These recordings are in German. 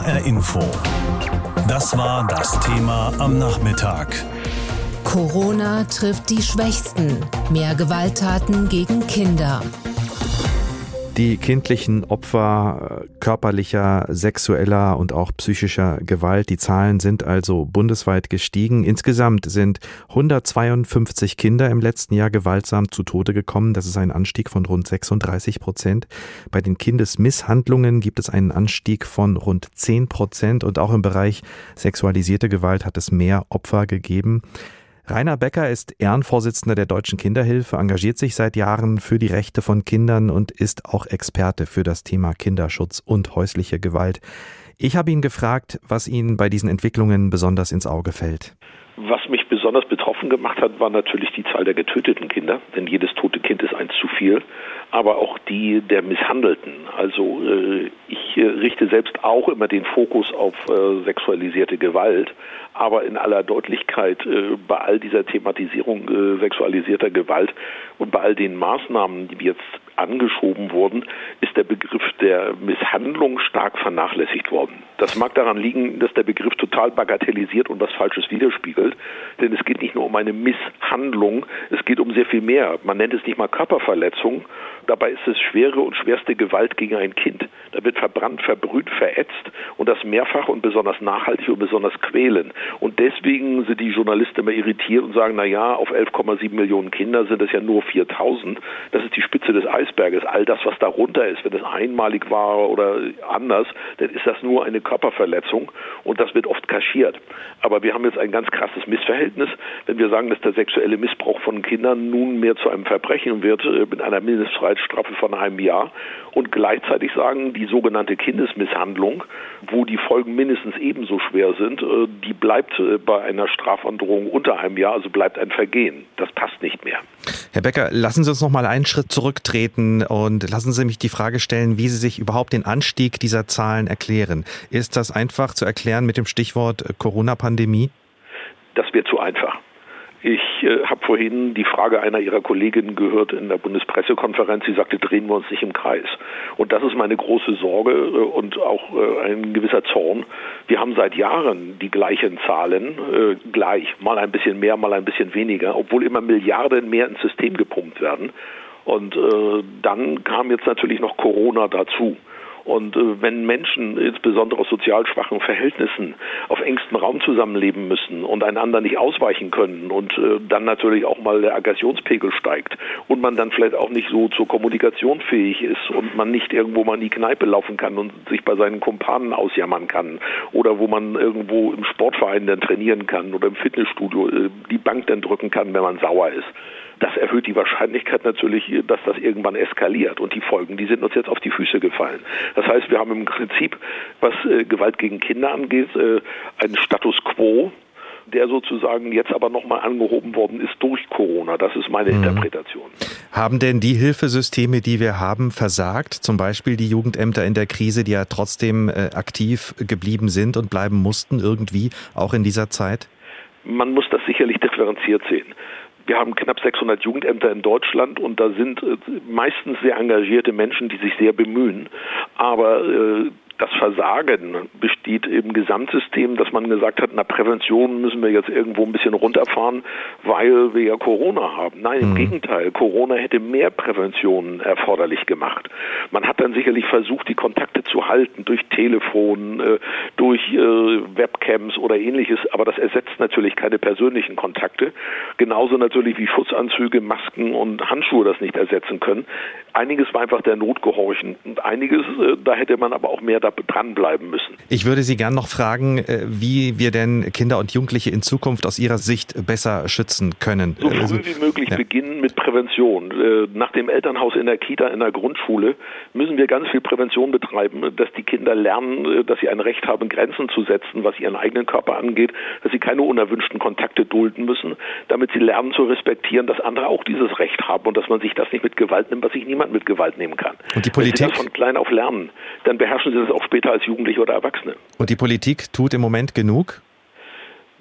HR Info. Das war das Thema am Nachmittag. Corona trifft die Schwächsten. Mehr Gewalttaten gegen Kinder. Die kindlichen Opfer körperlicher, sexueller und auch psychischer Gewalt, die Zahlen sind also bundesweit gestiegen. Insgesamt sind 152 Kinder im letzten Jahr gewaltsam zu Tode gekommen. Das ist ein Anstieg von rund 36 Prozent. Bei den Kindesmisshandlungen gibt es einen Anstieg von rund 10 Prozent und auch im Bereich sexualisierte Gewalt hat es mehr Opfer gegeben. Rainer Becker ist Ehrenvorsitzender der Deutschen Kinderhilfe, engagiert sich seit Jahren für die Rechte von Kindern und ist auch Experte für das Thema Kinderschutz und häusliche Gewalt. Ich habe ihn gefragt, was Ihnen bei diesen Entwicklungen besonders ins Auge fällt. Was mich besonders betroffen gemacht hat, war natürlich die Zahl der getöteten Kinder, denn jedes tote Kind ist eins zu viel, aber auch die der Misshandelten. Also äh, ich äh, richte selbst auch immer den Fokus auf äh, sexualisierte Gewalt, aber in aller Deutlichkeit äh, bei all dieser Thematisierung äh, sexualisierter Gewalt und bei all den Maßnahmen, die jetzt angeschoben wurden, ist der Begriff der Misshandlung stark vernachlässigt worden. Das mag daran liegen, dass der Begriff total bagatellisiert und was Falsches widerspiegelt, denn es geht nicht nur um eine Misshandlung, es geht um sehr viel mehr. Man nennt es nicht mal Körperverletzung, dabei ist es schwere und schwerste Gewalt gegen ein Kind. Da wird verbrannt, verbrüht, verätzt und das mehrfach und besonders nachhaltig und besonders quälen. Und deswegen sind die Journalisten immer irritiert und sagen, na ja, auf 11,7 Millionen Kinder sind es ja nur 4000. Das ist die Spitze des Eisberges. All das, was darunter ist, wenn es einmalig war oder anders, dann ist das nur eine Körperverletzung und das wird oft kaschiert. Aber wir haben jetzt ein ganz krasses Missverhältnis, wenn wir sagen, dass der sexuelle Missbrauch von Kindern nunmehr zu einem Verbrechen wird äh, mit einer Mindestfreiheitsstrafe von einem Jahr und gleichzeitig sagen, die sogenannte Kindesmisshandlung, wo die Folgen mindestens ebenso schwer sind, äh, die bleibt äh, bei einer Strafandrohung unter einem Jahr, also bleibt ein Vergehen. Das passt nicht mehr. Herr Becker, lassen Sie uns noch mal einen Schritt zurücktreten und lassen Sie mich die Frage stellen, wie Sie sich überhaupt den Anstieg dieser Zahlen erklären. Ist das einfach zu erklären mit dem Stichwort äh, Corona-Pandemie? Das wird zu einfach. Ich äh, habe vorhin die Frage einer Ihrer Kolleginnen gehört in der Bundespressekonferenz. Sie sagte, drehen wir uns nicht im Kreis. Und das ist meine große Sorge äh, und auch äh, ein gewisser Zorn. Wir haben seit Jahren die gleichen Zahlen, äh, gleich, mal ein bisschen mehr, mal ein bisschen weniger, obwohl immer Milliarden mehr ins System gepumpt werden. Und äh, dann kam jetzt natürlich noch Corona dazu. Und äh, wenn Menschen, insbesondere aus sozial schwachen Verhältnissen, auf engstem Raum zusammenleben müssen und einander nicht ausweichen können und äh, dann natürlich auch mal der Aggressionspegel steigt und man dann vielleicht auch nicht so zur Kommunikation fähig ist und man nicht irgendwo mal in die Kneipe laufen kann und sich bei seinen Kumpanen ausjammern kann oder wo man irgendwo im Sportverein dann trainieren kann oder im Fitnessstudio äh, die Bank dann drücken kann, wenn man sauer ist das erhöht die Wahrscheinlichkeit natürlich, dass das irgendwann eskaliert. Und die Folgen, die sind uns jetzt auf die Füße gefallen. Das heißt, wir haben im Prinzip, was äh, Gewalt gegen Kinder angeht, äh, einen Status quo, der sozusagen jetzt aber nochmal angehoben worden ist durch Corona. Das ist meine mhm. Interpretation. Haben denn die Hilfesysteme, die wir haben, versagt? Zum Beispiel die Jugendämter in der Krise, die ja trotzdem äh, aktiv geblieben sind und bleiben mussten, irgendwie auch in dieser Zeit? Man muss das sicherlich differenziert sehen. Wir haben knapp 600 Jugendämter in Deutschland und da sind äh, meistens sehr engagierte Menschen, die sich sehr bemühen. Aber äh, das Versagen besteht im Gesamtsystem, dass man gesagt hat, na Prävention müssen wir jetzt irgendwo ein bisschen runterfahren, weil wir ja Corona haben. Nein, im mhm. Gegenteil, Corona hätte mehr Prävention erforderlich gemacht. Man hat dann sicherlich versucht, die Kontakte zu halten durch Telefon, äh, durch äh, Webcams oder ähnliches, aber das ersetzt natürlich keine persönlichen Kontakte. Genauso natürlich wie Schutzanzüge, Masken und Handschuhe das nicht ersetzen können. Einiges war einfach der Not gehorchen und einiges, äh, da hätte man aber auch mehr da dranbleiben müssen. Ich würde Sie gern noch fragen, äh, wie wir denn Kinder und Jugendliche in Zukunft aus Ihrer Sicht besser schützen können. So früh also, wie möglich ja. beginnen mit Prävention. Äh, nach dem Elternhaus in der Kita, in der Grundschule müssen wir ganz viel Prävention betreiben, dass die Kinder lernen, äh, dass sie ein Recht haben, Grenzen zu setzen, was ihren eigenen Körper angeht, dass sie keine unerwünschten Kontakte dulden müssen, damit sie lernen zu respektieren, dass andere auch dieses Recht haben und dass man sich das nicht mit Gewalt nimmt, was sich niemand mit Gewalt nehmen kann. Und die Politik? Wenn sie das von klein auf lernen, dann beherrschen sie das auch später als Jugendliche oder Erwachsene. Und die Politik tut im Moment genug?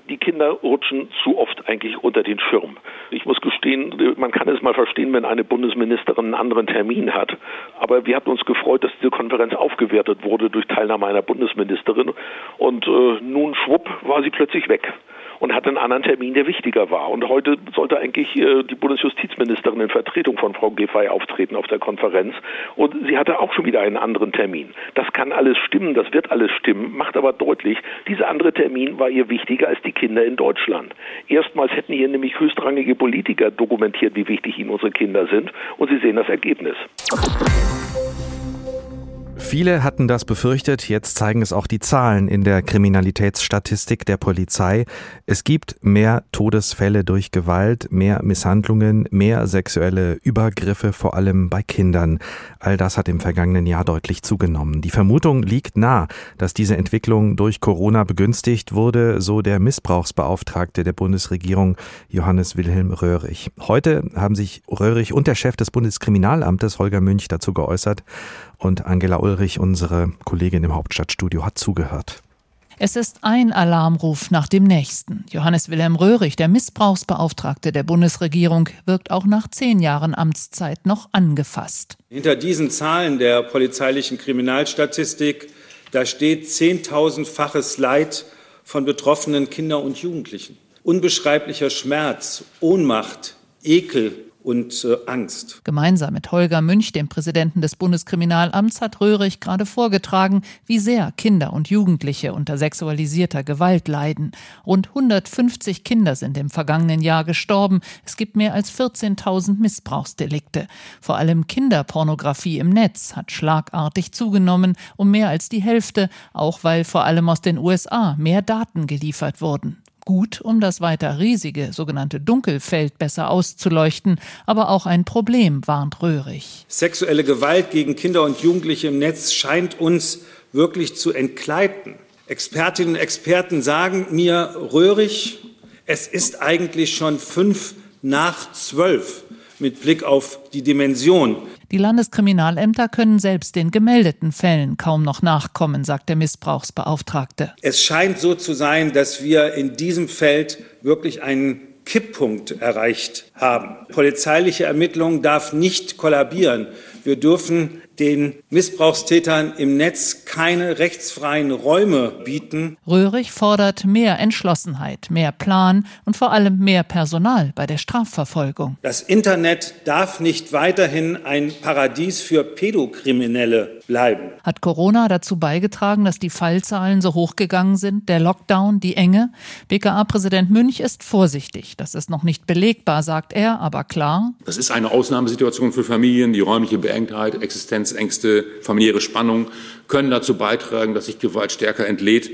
die Kinder rutschen zu oft eigentlich unter den Schirm. Ich muss gestehen, man kann es mal verstehen, wenn eine Bundesministerin einen anderen Termin hat. Aber wir hatten uns gefreut, dass diese Konferenz aufgewertet wurde durch Teilnahme einer Bundesministerin. Und äh, nun schwupp war sie plötzlich weg und hatte einen anderen Termin, der wichtiger war. Und heute sollte eigentlich äh, die Bundesjustizministerin in Vertretung von Frau Giffey auftreten auf der Konferenz. Und sie hatte auch schon wieder einen anderen Termin. Das kann alles stimmen, das wird alles stimmen, macht aber deutlich, dieser andere Termin war ihr wichtiger als die Kinder in Deutschland. Erstmals hätten hier nämlich höchstrangige Politiker dokumentiert, wie wichtig ihnen unsere Kinder sind. Und sie sehen das Ergebnis. Viele hatten das befürchtet, jetzt zeigen es auch die Zahlen in der Kriminalitätsstatistik der Polizei. Es gibt mehr Todesfälle durch Gewalt, mehr Misshandlungen, mehr sexuelle Übergriffe, vor allem bei Kindern. All das hat im vergangenen Jahr deutlich zugenommen. Die Vermutung liegt nah, dass diese Entwicklung durch Corona begünstigt wurde, so der Missbrauchsbeauftragte der Bundesregierung Johannes Wilhelm Röhrig. Heute haben sich Röhrig und der Chef des Bundeskriminalamtes Holger Münch dazu geäußert und Angela Ulrich, unsere Kollegin im Hauptstadtstudio, hat zugehört. Es ist ein Alarmruf nach dem nächsten. Johannes Wilhelm Röhrig, der Missbrauchsbeauftragte der Bundesregierung, wirkt auch nach zehn Jahren Amtszeit noch angefasst. Hinter diesen Zahlen der polizeilichen Kriminalstatistik, da steht zehntausendfaches Leid von betroffenen Kindern und Jugendlichen. Unbeschreiblicher Schmerz, Ohnmacht, Ekel, und äh, Angst. Gemeinsam mit Holger Münch, dem Präsidenten des Bundeskriminalamts, hat Röhrig gerade vorgetragen, wie sehr Kinder und Jugendliche unter sexualisierter Gewalt leiden. Rund 150 Kinder sind im vergangenen Jahr gestorben. Es gibt mehr als 14.000 Missbrauchsdelikte. Vor allem Kinderpornografie im Netz hat schlagartig zugenommen, um mehr als die Hälfte, auch weil vor allem aus den USA mehr Daten geliefert wurden gut, um das weiter riesige sogenannte Dunkelfeld besser auszuleuchten, aber auch ein Problem, warnt Röhrig. Sexuelle Gewalt gegen Kinder und Jugendliche im Netz scheint uns wirklich zu entgleiten. Expertinnen und Experten sagen mir, Röhrig, es ist eigentlich schon fünf nach zwölf mit Blick auf die Dimension die Landeskriminalämter können selbst den gemeldeten Fällen kaum noch nachkommen, sagt der Missbrauchsbeauftragte. Es scheint so zu sein, dass wir in diesem Feld wirklich einen Kipppunkt erreicht haben. Polizeiliche Ermittlung darf nicht kollabieren. Wir dürfen den Missbrauchstätern im Netz keine rechtsfreien Räume bieten. Röhrig fordert mehr Entschlossenheit, mehr Plan und vor allem mehr Personal bei der Strafverfolgung. Das Internet darf nicht weiterhin ein Paradies für Pädokriminelle bleiben. Hat Corona dazu beigetragen, dass die Fallzahlen so hochgegangen sind? Der Lockdown, die Enge? BKA-Präsident Münch ist vorsichtig. Das ist noch nicht belegbar, sagt er, aber klar. Das ist eine Ausnahmesituation für Familien. Die räumliche Beengtheit, Existenzängste, familiäre Spannung können dazu beitragen, dass sich Gewalt stärker entlädt.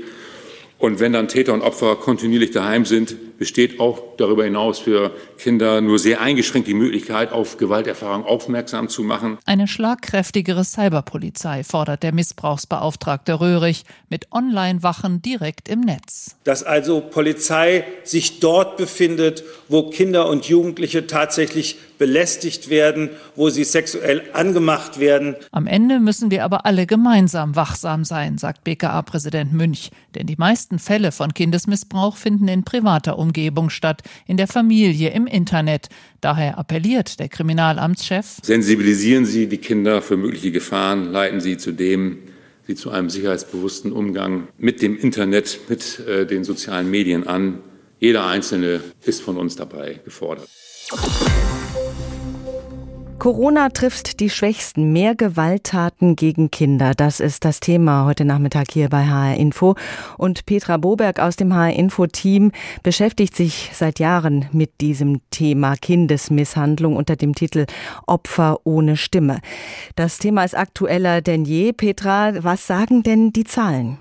Und wenn dann Täter und Opfer kontinuierlich daheim sind, besteht auch darüber hinaus für Kinder nur sehr eingeschränkt die Möglichkeit, auf Gewalterfahrung aufmerksam zu machen. Eine schlagkräftigere Cyberpolizei fordert der Missbrauchsbeauftragte Röhrig mit Online-Wachen direkt im Netz. Dass also Polizei sich dort befindet, wo Kinder und Jugendliche tatsächlich belästigt werden, wo sie sexuell angemacht werden. Am Ende müssen wir aber alle gemeinsam wachsam sein, sagt BKA-Präsident Münch. Denn die meisten Fälle von Kindesmissbrauch finden in privater Umgebung statt, in der Familie, im Internet. Daher appelliert der Kriminalamtschef. Sensibilisieren Sie die Kinder für mögliche Gefahren, leiten Sie zu dem, sie zu einem sicherheitsbewussten Umgang mit dem Internet, mit äh, den sozialen Medien an. Jeder Einzelne ist von uns dabei gefordert. Corona trifft die Schwächsten. Mehr Gewalttaten gegen Kinder. Das ist das Thema heute Nachmittag hier bei HR Info. Und Petra Boberg aus dem HR Info Team beschäftigt sich seit Jahren mit diesem Thema Kindesmisshandlung unter dem Titel Opfer ohne Stimme. Das Thema ist aktueller denn je. Petra, was sagen denn die Zahlen?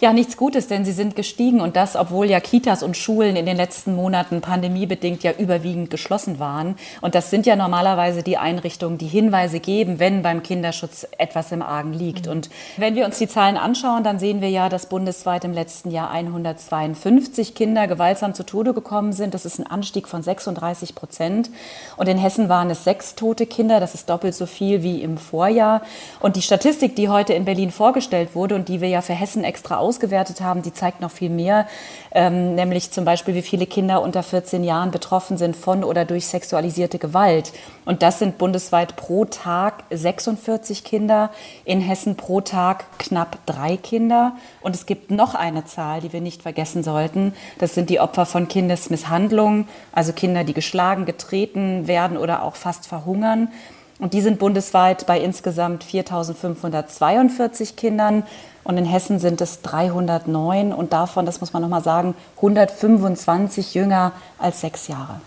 Ja, nichts Gutes, denn sie sind gestiegen und das, obwohl ja Kitas und Schulen in den letzten Monaten pandemiebedingt ja überwiegend geschlossen waren. Und das sind ja normalerweise die Einrichtungen, die Hinweise geben, wenn beim Kinderschutz etwas im Argen liegt. Mhm. Und wenn wir uns die Zahlen anschauen, dann sehen wir ja, dass bundesweit im letzten Jahr 152 Kinder gewaltsam zu Tode gekommen sind. Das ist ein Anstieg von 36 Prozent. Und in Hessen waren es sechs tote Kinder. Das ist doppelt so viel wie im Vorjahr. Und die Statistik, die heute in Berlin vorgestellt wurde und die wir ja für Hessen extra ausgewertet haben, die zeigt noch viel mehr, ähm, nämlich zum Beispiel, wie viele Kinder unter 14 Jahren betroffen sind von oder durch sexualisierte Gewalt. Und das sind bundesweit pro Tag 46 Kinder, in Hessen pro Tag knapp drei Kinder. Und es gibt noch eine Zahl, die wir nicht vergessen sollten. Das sind die Opfer von Kindesmisshandlungen, also Kinder, die geschlagen, getreten werden oder auch fast verhungern. Und die sind bundesweit bei insgesamt 4.542 Kindern. Und in Hessen sind es 309 und davon, das muss man nochmal sagen, 125 jünger als sechs Jahre.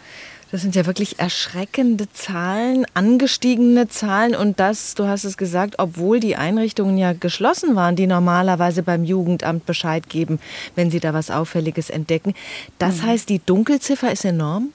Das sind ja wirklich erschreckende Zahlen, angestiegene Zahlen und das, du hast es gesagt, obwohl die Einrichtungen ja geschlossen waren, die normalerweise beim Jugendamt Bescheid geben, wenn sie da was Auffälliges entdecken. Das mhm. heißt, die Dunkelziffer ist enorm?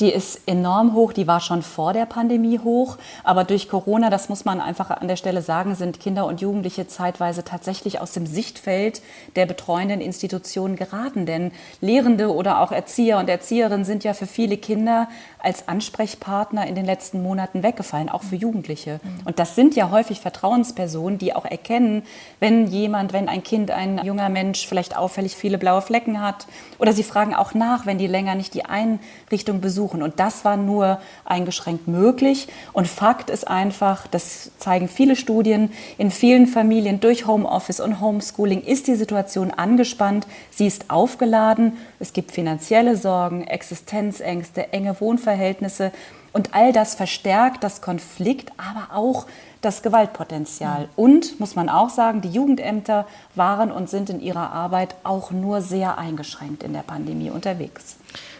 Die ist enorm hoch, die war schon vor der Pandemie hoch, aber durch Corona, das muss man einfach an der Stelle sagen, sind Kinder und Jugendliche zeitweise tatsächlich aus dem Sichtfeld der betreuenden Institutionen geraten, denn Lehrende oder auch Erzieher und Erzieherinnen sind ja für viele Kinder als Ansprechpartner in den letzten Monaten weggefallen, auch für Jugendliche. Und das sind ja häufig Vertrauenspersonen, die auch erkennen, wenn jemand, wenn ein Kind, ein junger Mensch vielleicht auffällig viele blaue Flecken hat. Oder sie fragen auch nach, wenn die länger nicht die Einrichtung besuchen besuchen. Und das war nur eingeschränkt möglich. Und Fakt ist einfach, das zeigen viele Studien, in vielen Familien durch Homeoffice und Homeschooling ist die Situation angespannt, sie ist aufgeladen, es gibt finanzielle Sorgen, Existenzängste, enge Wohnverhältnisse. Und all das verstärkt das Konflikt, aber auch das Gewaltpotenzial. Und, muss man auch sagen, die Jugendämter waren und sind in ihrer Arbeit auch nur sehr eingeschränkt in der Pandemie unterwegs.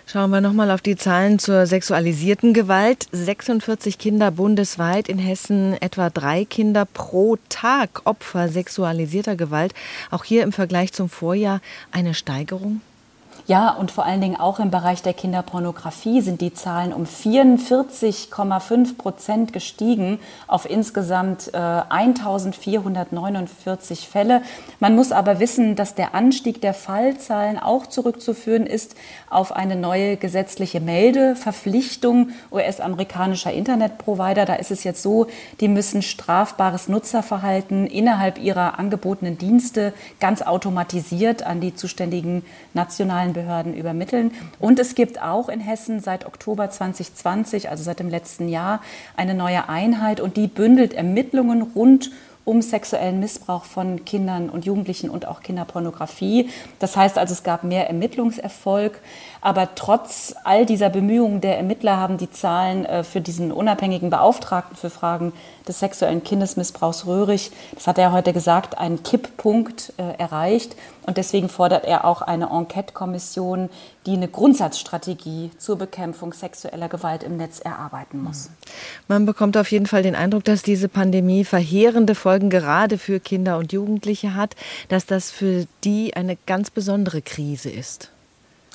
Schauen wir nochmal auf die Zahlen zur sexualisierten Gewalt. 46 Kinder bundesweit, in Hessen etwa drei Kinder pro Tag Opfer sexualisierter Gewalt. Auch hier im Vergleich zum Vorjahr eine Steigerung? Ja, und vor allen Dingen auch im Bereich der Kinderpornografie sind die Zahlen um 44,5 Prozent gestiegen auf insgesamt äh, 1449 Fälle. Man muss aber wissen, dass der Anstieg der Fallzahlen auch zurückzuführen ist auf eine neue gesetzliche Meldeverpflichtung US-amerikanischer Internetprovider. Da ist es jetzt so, die müssen strafbares Nutzerverhalten innerhalb ihrer angebotenen Dienste ganz automatisiert an die zuständigen nationalen Behörden übermitteln. Und es gibt auch in Hessen seit Oktober 2020, also seit dem letzten Jahr, eine neue Einheit und die bündelt Ermittlungen rund um sexuellen Missbrauch von Kindern und Jugendlichen und auch Kinderpornografie. Das heißt also, es gab mehr Ermittlungserfolg. Aber trotz all dieser Bemühungen der Ermittler haben die Zahlen äh, für diesen unabhängigen Beauftragten für Fragen des sexuellen Kindesmissbrauchs Röhrig, das hat er heute gesagt, einen Kipppunkt äh, erreicht. Und deswegen fordert er auch eine Enquete-Kommission, die eine Grundsatzstrategie zur Bekämpfung sexueller Gewalt im Netz erarbeiten muss. Man bekommt auf jeden Fall den Eindruck, dass diese Pandemie verheerende Folgen gerade für Kinder und Jugendliche hat, dass das für die eine ganz besondere Krise ist.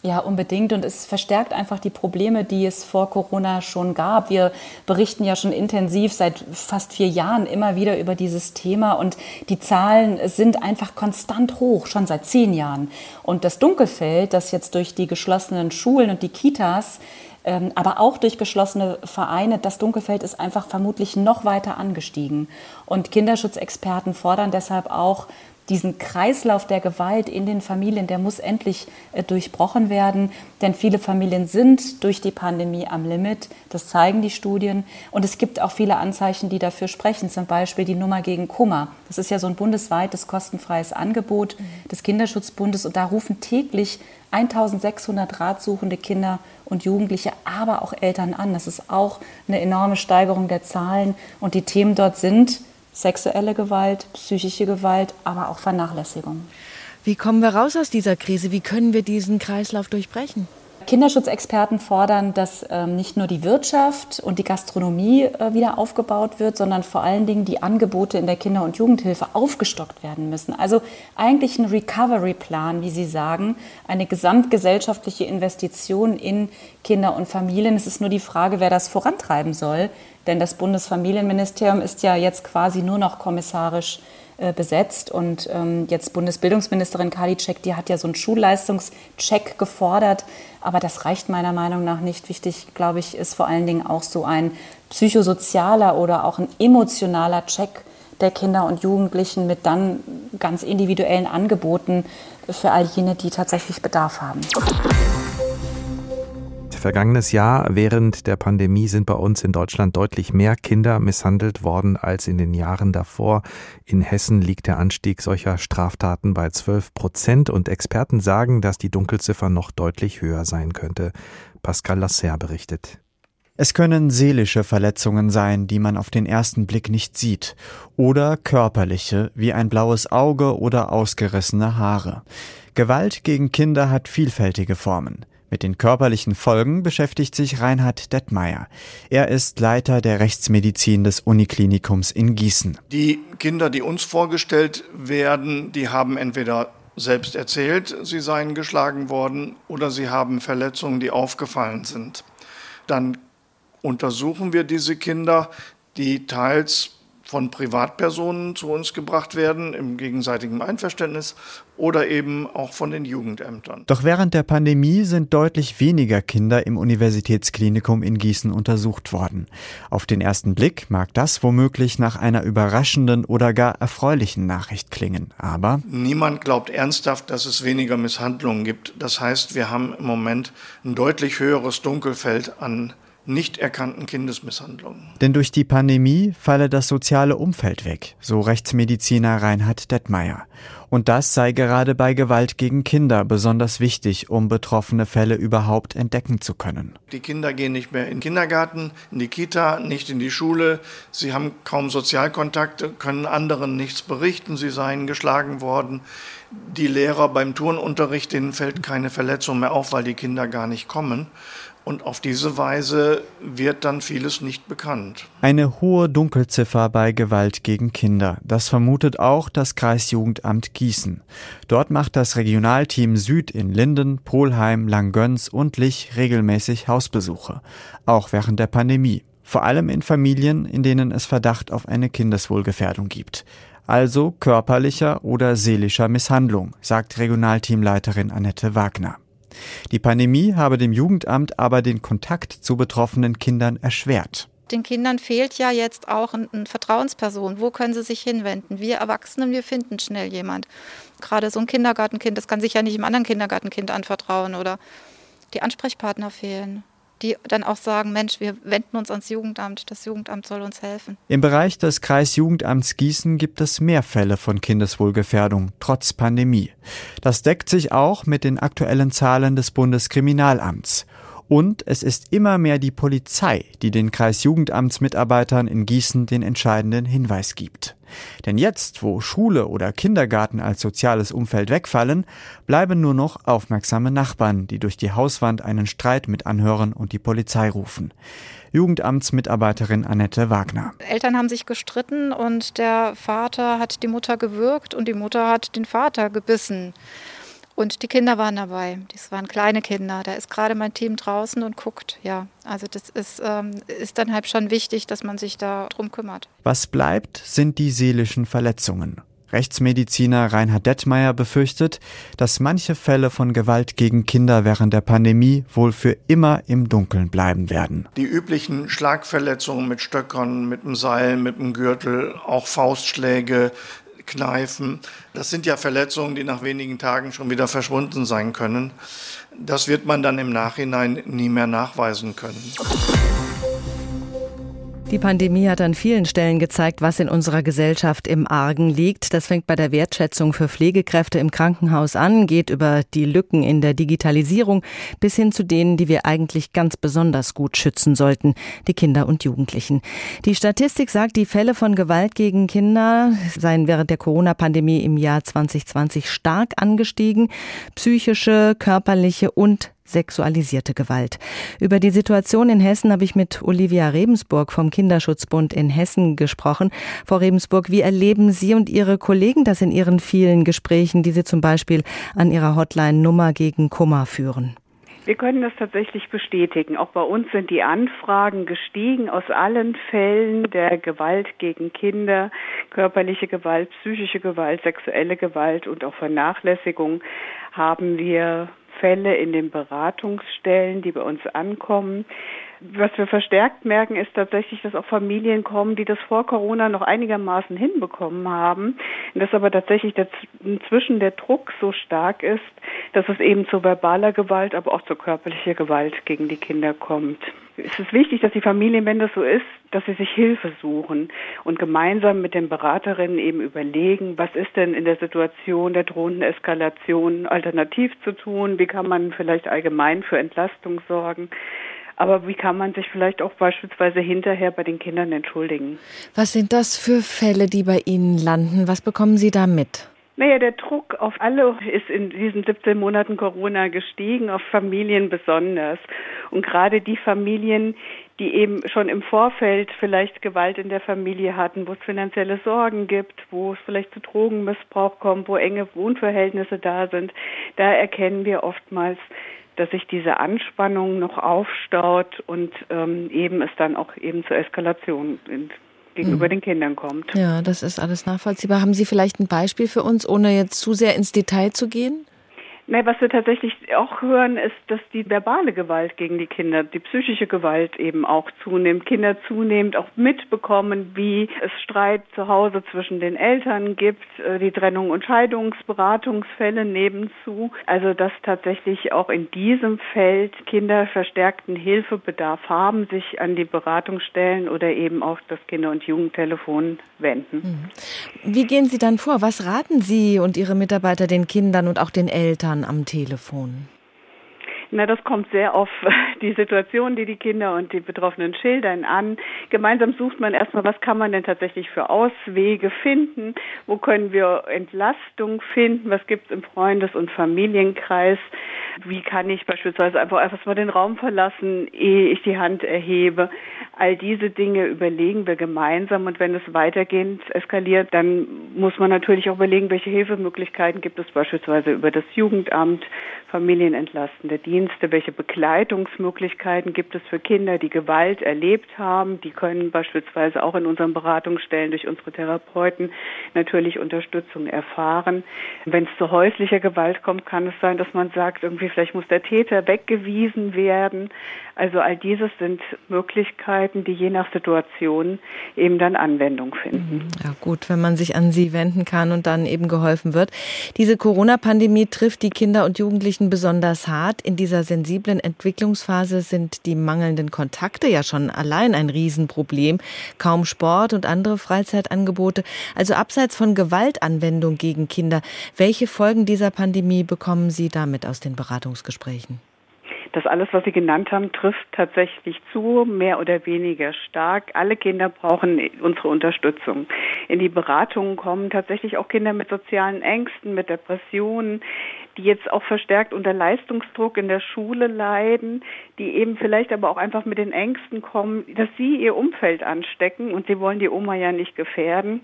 Ja, unbedingt. Und es verstärkt einfach die Probleme, die es vor Corona schon gab. Wir berichten ja schon intensiv seit fast vier Jahren immer wieder über dieses Thema. Und die Zahlen sind einfach konstant hoch, schon seit zehn Jahren. Und das Dunkelfeld, das jetzt durch die geschlossenen Schulen und die Kitas ähm, aber auch durch geschlossene Vereine, das Dunkelfeld ist einfach vermutlich noch weiter angestiegen. Und Kinderschutzexperten fordern deshalb auch diesen Kreislauf der Gewalt in den Familien, der muss endlich äh, durchbrochen werden. Denn viele Familien sind durch die Pandemie am Limit. Das zeigen die Studien. Und es gibt auch viele Anzeichen, die dafür sprechen. Zum Beispiel die Nummer gegen Kummer. Das ist ja so ein bundesweites kostenfreies Angebot des Kinderschutzbundes. Und da rufen täglich 1600 ratsuchende Kinder und Jugendliche, aber auch Eltern an. Das ist auch eine enorme Steigerung der Zahlen. Und die Themen dort sind sexuelle Gewalt, psychische Gewalt, aber auch Vernachlässigung. Wie kommen wir raus aus dieser Krise? Wie können wir diesen Kreislauf durchbrechen? Kinderschutzexperten fordern, dass ähm, nicht nur die Wirtschaft und die Gastronomie äh, wieder aufgebaut wird, sondern vor allen Dingen die Angebote in der Kinder- und Jugendhilfe aufgestockt werden müssen. Also eigentlich ein Recovery-Plan, wie Sie sagen, eine gesamtgesellschaftliche Investition in Kinder und Familien. Es ist nur die Frage, wer das vorantreiben soll. Denn das Bundesfamilienministerium ist ja jetzt quasi nur noch kommissarisch äh, besetzt. Und ähm, jetzt Bundesbildungsministerin Karliczek, die hat ja so einen Schulleistungscheck gefordert. Aber das reicht meiner Meinung nach nicht. Wichtig, glaube ich, ist vor allen Dingen auch so ein psychosozialer oder auch ein emotionaler Check der Kinder und Jugendlichen mit dann ganz individuellen Angeboten für all jene, die tatsächlich Bedarf haben. Vergangenes Jahr während der Pandemie sind bei uns in Deutschland deutlich mehr Kinder misshandelt worden als in den Jahren davor. In Hessen liegt der Anstieg solcher Straftaten bei 12 Prozent und Experten sagen, dass die Dunkelziffer noch deutlich höher sein könnte. Pascal Lasser berichtet. Es können seelische Verletzungen sein, die man auf den ersten Blick nicht sieht, oder körperliche, wie ein blaues Auge oder ausgerissene Haare. Gewalt gegen Kinder hat vielfältige Formen. Mit den körperlichen Folgen beschäftigt sich Reinhard Detmeier. Er ist Leiter der Rechtsmedizin des Uniklinikums in Gießen. Die Kinder, die uns vorgestellt werden, die haben entweder selbst erzählt, sie seien geschlagen worden oder sie haben Verletzungen, die aufgefallen sind. Dann untersuchen wir diese Kinder, die teils von Privatpersonen zu uns gebracht werden, im gegenseitigen Einverständnis, oder eben auch von den Jugendämtern. Doch während der Pandemie sind deutlich weniger Kinder im Universitätsklinikum in Gießen untersucht worden. Auf den ersten Blick mag das womöglich nach einer überraschenden oder gar erfreulichen Nachricht klingen, aber niemand glaubt ernsthaft, dass es weniger Misshandlungen gibt. Das heißt, wir haben im Moment ein deutlich höheres Dunkelfeld an nicht erkannten Kindesmisshandlungen. Denn durch die Pandemie falle das soziale Umfeld weg, so Rechtsmediziner Reinhard Detmeier. Und das sei gerade bei Gewalt gegen Kinder besonders wichtig, um betroffene Fälle überhaupt entdecken zu können. Die Kinder gehen nicht mehr in den Kindergarten, in die Kita, nicht in die Schule. Sie haben kaum Sozialkontakte, können anderen nichts berichten. Sie seien geschlagen worden. Die Lehrer beim Turnunterricht, denen fällt keine Verletzung mehr auf, weil die Kinder gar nicht kommen. Und auf diese Weise wird dann vieles nicht bekannt. Eine hohe Dunkelziffer bei Gewalt gegen Kinder. Das vermutet auch das Kreisjugendamt Gießen. Dort macht das Regionalteam Süd in Linden, Polheim, Langgöns und Lich regelmäßig Hausbesuche. Auch während der Pandemie. Vor allem in Familien, in denen es Verdacht auf eine Kindeswohlgefährdung gibt also körperlicher oder seelischer Misshandlung, sagt Regionalteamleiterin Annette Wagner. Die Pandemie habe dem Jugendamt aber den Kontakt zu betroffenen Kindern erschwert. Den Kindern fehlt ja jetzt auch eine Vertrauensperson. Wo können sie sich hinwenden? Wir Erwachsenen, wir finden schnell jemand. Gerade so ein Kindergartenkind, das kann sich ja nicht einem anderen Kindergartenkind anvertrauen oder die Ansprechpartner fehlen die dann auch sagen, Mensch, wir wenden uns ans Jugendamt, das Jugendamt soll uns helfen. Im Bereich des Kreisjugendamts Gießen gibt es mehr Fälle von Kindeswohlgefährdung, trotz Pandemie. Das deckt sich auch mit den aktuellen Zahlen des Bundeskriminalamts. Und es ist immer mehr die Polizei, die den Kreisjugendamtsmitarbeitern in Gießen den entscheidenden Hinweis gibt. Denn jetzt, wo Schule oder Kindergarten als soziales Umfeld wegfallen, bleiben nur noch aufmerksame Nachbarn, die durch die Hauswand einen Streit mit anhören und die Polizei rufen. Jugendamtsmitarbeiterin Annette Wagner. Eltern haben sich gestritten und der Vater hat die Mutter gewürgt und die Mutter hat den Vater gebissen. Und die Kinder waren dabei. Das waren kleine Kinder. Da ist gerade mein Team draußen und guckt. Ja, also das ist, ähm, ist dann halt schon wichtig, dass man sich da drum kümmert. Was bleibt, sind die seelischen Verletzungen. Rechtsmediziner Reinhard Detmeier befürchtet, dass manche Fälle von Gewalt gegen Kinder während der Pandemie wohl für immer im Dunkeln bleiben werden. Die üblichen Schlagverletzungen mit Stöckern, mit dem Seil, mit dem Gürtel, auch Faustschläge, kneifen. Das sind ja Verletzungen, die nach wenigen Tagen schon wieder verschwunden sein können. Das wird man dann im Nachhinein nie mehr nachweisen können. Die Pandemie hat an vielen Stellen gezeigt, was in unserer Gesellschaft im Argen liegt. Das fängt bei der Wertschätzung für Pflegekräfte im Krankenhaus an, geht über die Lücken in der Digitalisierung bis hin zu denen, die wir eigentlich ganz besonders gut schützen sollten, die Kinder und Jugendlichen. Die Statistik sagt, die Fälle von Gewalt gegen Kinder seien während der Corona-Pandemie im Jahr 2020 stark angestiegen. Psychische, körperliche und sexualisierte Gewalt. Über die Situation in Hessen habe ich mit Olivia Rebensburg vom Kinderschutzbund in Hessen gesprochen. Frau Rebensburg, wie erleben Sie und Ihre Kollegen das in Ihren vielen Gesprächen, die Sie zum Beispiel an Ihrer Hotline Nummer gegen Kummer führen? Wir können das tatsächlich bestätigen. Auch bei uns sind die Anfragen gestiegen aus allen Fällen der Gewalt gegen Kinder, körperliche Gewalt, psychische Gewalt, sexuelle Gewalt und auch Vernachlässigung haben wir Fälle in den Beratungsstellen, die bei uns ankommen. Was wir verstärkt merken, ist tatsächlich, dass auch Familien kommen, die das vor Corona noch einigermaßen hinbekommen haben, dass aber tatsächlich inzwischen der Druck so stark ist, dass es eben zu verbaler Gewalt, aber auch zu körperlicher Gewalt gegen die Kinder kommt. Es ist wichtig, dass die Familien, wenn das so ist, dass sie sich Hilfe suchen und gemeinsam mit den Beraterinnen eben überlegen, was ist denn in der Situation der drohenden Eskalation alternativ zu tun, wie kann man vielleicht allgemein für Entlastung sorgen. Aber wie kann man sich vielleicht auch beispielsweise hinterher bei den Kindern entschuldigen? Was sind das für Fälle, die bei Ihnen landen? Was bekommen Sie da mit? Naja, der Druck auf alle ist in diesen 17 Monaten Corona gestiegen, auf Familien besonders. Und gerade die Familien, die eben schon im Vorfeld vielleicht Gewalt in der Familie hatten, wo es finanzielle Sorgen gibt, wo es vielleicht zu Drogenmissbrauch kommt, wo enge Wohnverhältnisse da sind, da erkennen wir oftmals, dass sich diese Anspannung noch aufstaut und ähm, eben es dann auch eben zur Eskalation gegenüber mhm. den Kindern kommt. Ja, das ist alles nachvollziehbar. Haben Sie vielleicht ein Beispiel für uns, ohne jetzt zu sehr ins Detail zu gehen? Nee, was wir tatsächlich auch hören, ist, dass die verbale Gewalt gegen die Kinder, die psychische Gewalt eben auch zunimmt. Kinder zunehmend auch mitbekommen, wie es Streit zu Hause zwischen den Eltern gibt, äh, die Trennung und Scheidungsberatungsfälle nebenzu. Also dass tatsächlich auch in diesem Feld Kinder verstärkten Hilfebedarf haben, sich an die Beratungsstellen oder eben auch das Kinder- und Jugendtelefon wenden. Mhm. Wie gehen Sie dann vor? Was raten Sie und Ihre Mitarbeiter den Kindern und auch den Eltern? Eltern am Telefon? Na, das kommt sehr auf die Situation, die die Kinder und die Betroffenen schildern, an. Gemeinsam sucht man erstmal, was kann man denn tatsächlich für Auswege finden? Wo können wir Entlastung finden? Was gibt es im Freundes- und Familienkreis? Wie kann ich beispielsweise einfach erstmal den Raum verlassen, ehe ich die Hand erhebe? All diese Dinge überlegen wir gemeinsam und wenn es weitergehend eskaliert, dann muss man natürlich auch überlegen, welche Hilfemöglichkeiten gibt es beispielsweise über das Jugendamt, familienentlastende Dienste, welche Begleitungsmöglichkeiten gibt es für Kinder, die Gewalt erlebt haben. Die können beispielsweise auch in unseren Beratungsstellen durch unsere Therapeuten natürlich Unterstützung erfahren. Wenn es zu häuslicher Gewalt kommt, kann es sein, dass man sagt, irgendwie vielleicht muss der Täter weggewiesen werden. Also all dieses sind Möglichkeiten, die je nach Situation eben dann Anwendung finden. Mhm. Ja gut, wenn man sich an sie wenden kann und dann eben geholfen wird. Diese Corona-Pandemie trifft die Kinder und Jugendlichen besonders hart. In dieser sensiblen Entwicklungsphase sind die mangelnden Kontakte ja schon allein ein Riesenproblem. Kaum Sport und andere Freizeitangebote. Also abseits von Gewaltanwendung gegen Kinder. Welche Folgen dieser Pandemie bekommen Sie damit aus den Beratungsgesprächen? Das alles, was Sie genannt haben, trifft tatsächlich zu, mehr oder weniger stark. Alle Kinder brauchen unsere Unterstützung. In die Beratungen kommen tatsächlich auch Kinder mit sozialen Ängsten, mit Depressionen, die jetzt auch verstärkt unter Leistungsdruck in der Schule leiden, die eben vielleicht aber auch einfach mit den Ängsten kommen, dass sie ihr Umfeld anstecken und sie wollen die Oma ja nicht gefährden.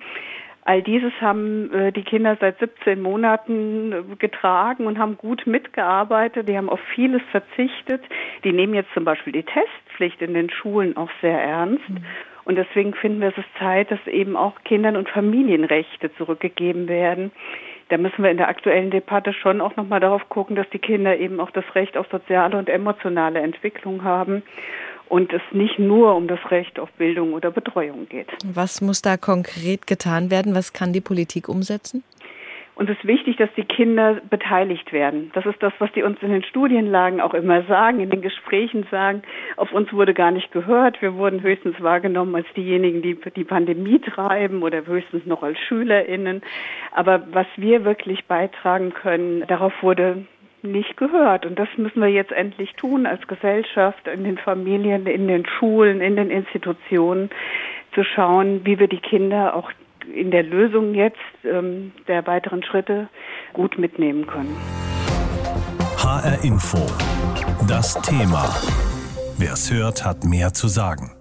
All dieses haben äh, die Kinder seit 17 Monaten äh, getragen und haben gut mitgearbeitet. Die haben auf vieles verzichtet. Die nehmen jetzt zum Beispiel die Testpflicht in den Schulen auch sehr ernst. Mhm. Und deswegen finden wir es ist Zeit, dass eben auch Kindern und Familienrechte zurückgegeben werden. Da müssen wir in der aktuellen Debatte schon auch nochmal darauf gucken, dass die Kinder eben auch das Recht auf soziale und emotionale Entwicklung haben und es nicht nur um das Recht auf Bildung oder Betreuung geht. Was muss da konkret getan werden? Was kann die Politik umsetzen? Uns ist wichtig, dass die Kinder beteiligt werden. Das ist das, was die uns in den Studienlagen auch immer sagen, in den Gesprächen sagen. Auf uns wurde gar nicht gehört. Wir wurden höchstens wahrgenommen als diejenigen, die die Pandemie treiben oder höchstens noch als SchülerInnen. Aber was wir wirklich beitragen können, darauf wurde nicht gehört. Und das müssen wir jetzt endlich tun als Gesellschaft, in den Familien, in den Schulen, in den Institutionen, zu schauen, wie wir die Kinder auch in der Lösung jetzt ähm, der weiteren Schritte gut mitnehmen können. HR Info. Das Thema. Wer es hört, hat mehr zu sagen.